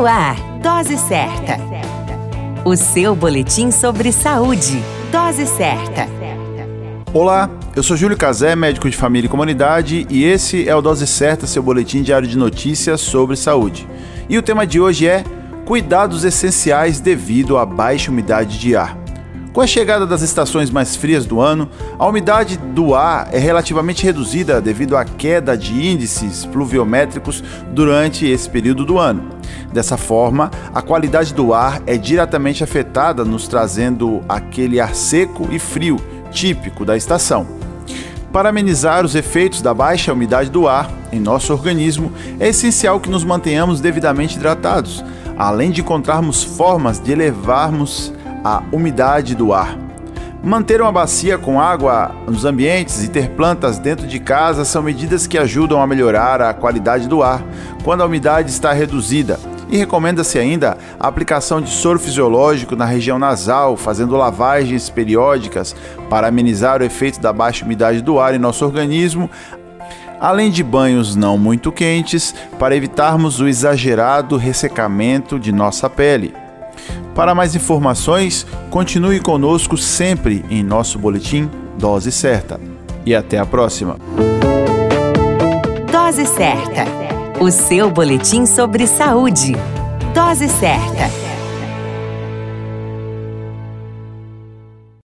No ar, Dose Certa. O seu boletim sobre saúde. Dose Certa. Olá, eu sou Júlio Cazé, médico de família e comunidade, e esse é o Dose Certa, seu boletim diário de notícias sobre saúde. E o tema de hoje é Cuidados essenciais devido à baixa umidade de ar. Com a chegada das estações mais frias do ano, a umidade do ar é relativamente reduzida devido à queda de índices pluviométricos durante esse período do ano. Dessa forma, a qualidade do ar é diretamente afetada, nos trazendo aquele ar seco e frio típico da estação. Para amenizar os efeitos da baixa umidade do ar em nosso organismo, é essencial que nos mantenhamos devidamente hidratados, além de encontrarmos formas de elevarmos a umidade do ar. Manter uma bacia com água nos ambientes e ter plantas dentro de casa são medidas que ajudam a melhorar a qualidade do ar quando a umidade está reduzida. E recomenda-se ainda a aplicação de soro fisiológico na região nasal, fazendo lavagens periódicas para amenizar o efeito da baixa umidade do ar em nosso organismo, além de banhos não muito quentes, para evitarmos o exagerado ressecamento de nossa pele. Para mais informações, continue conosco sempre em nosso boletim Dose Certa. E até a próxima. Dose Certa. O seu boletim sobre saúde. Dose certa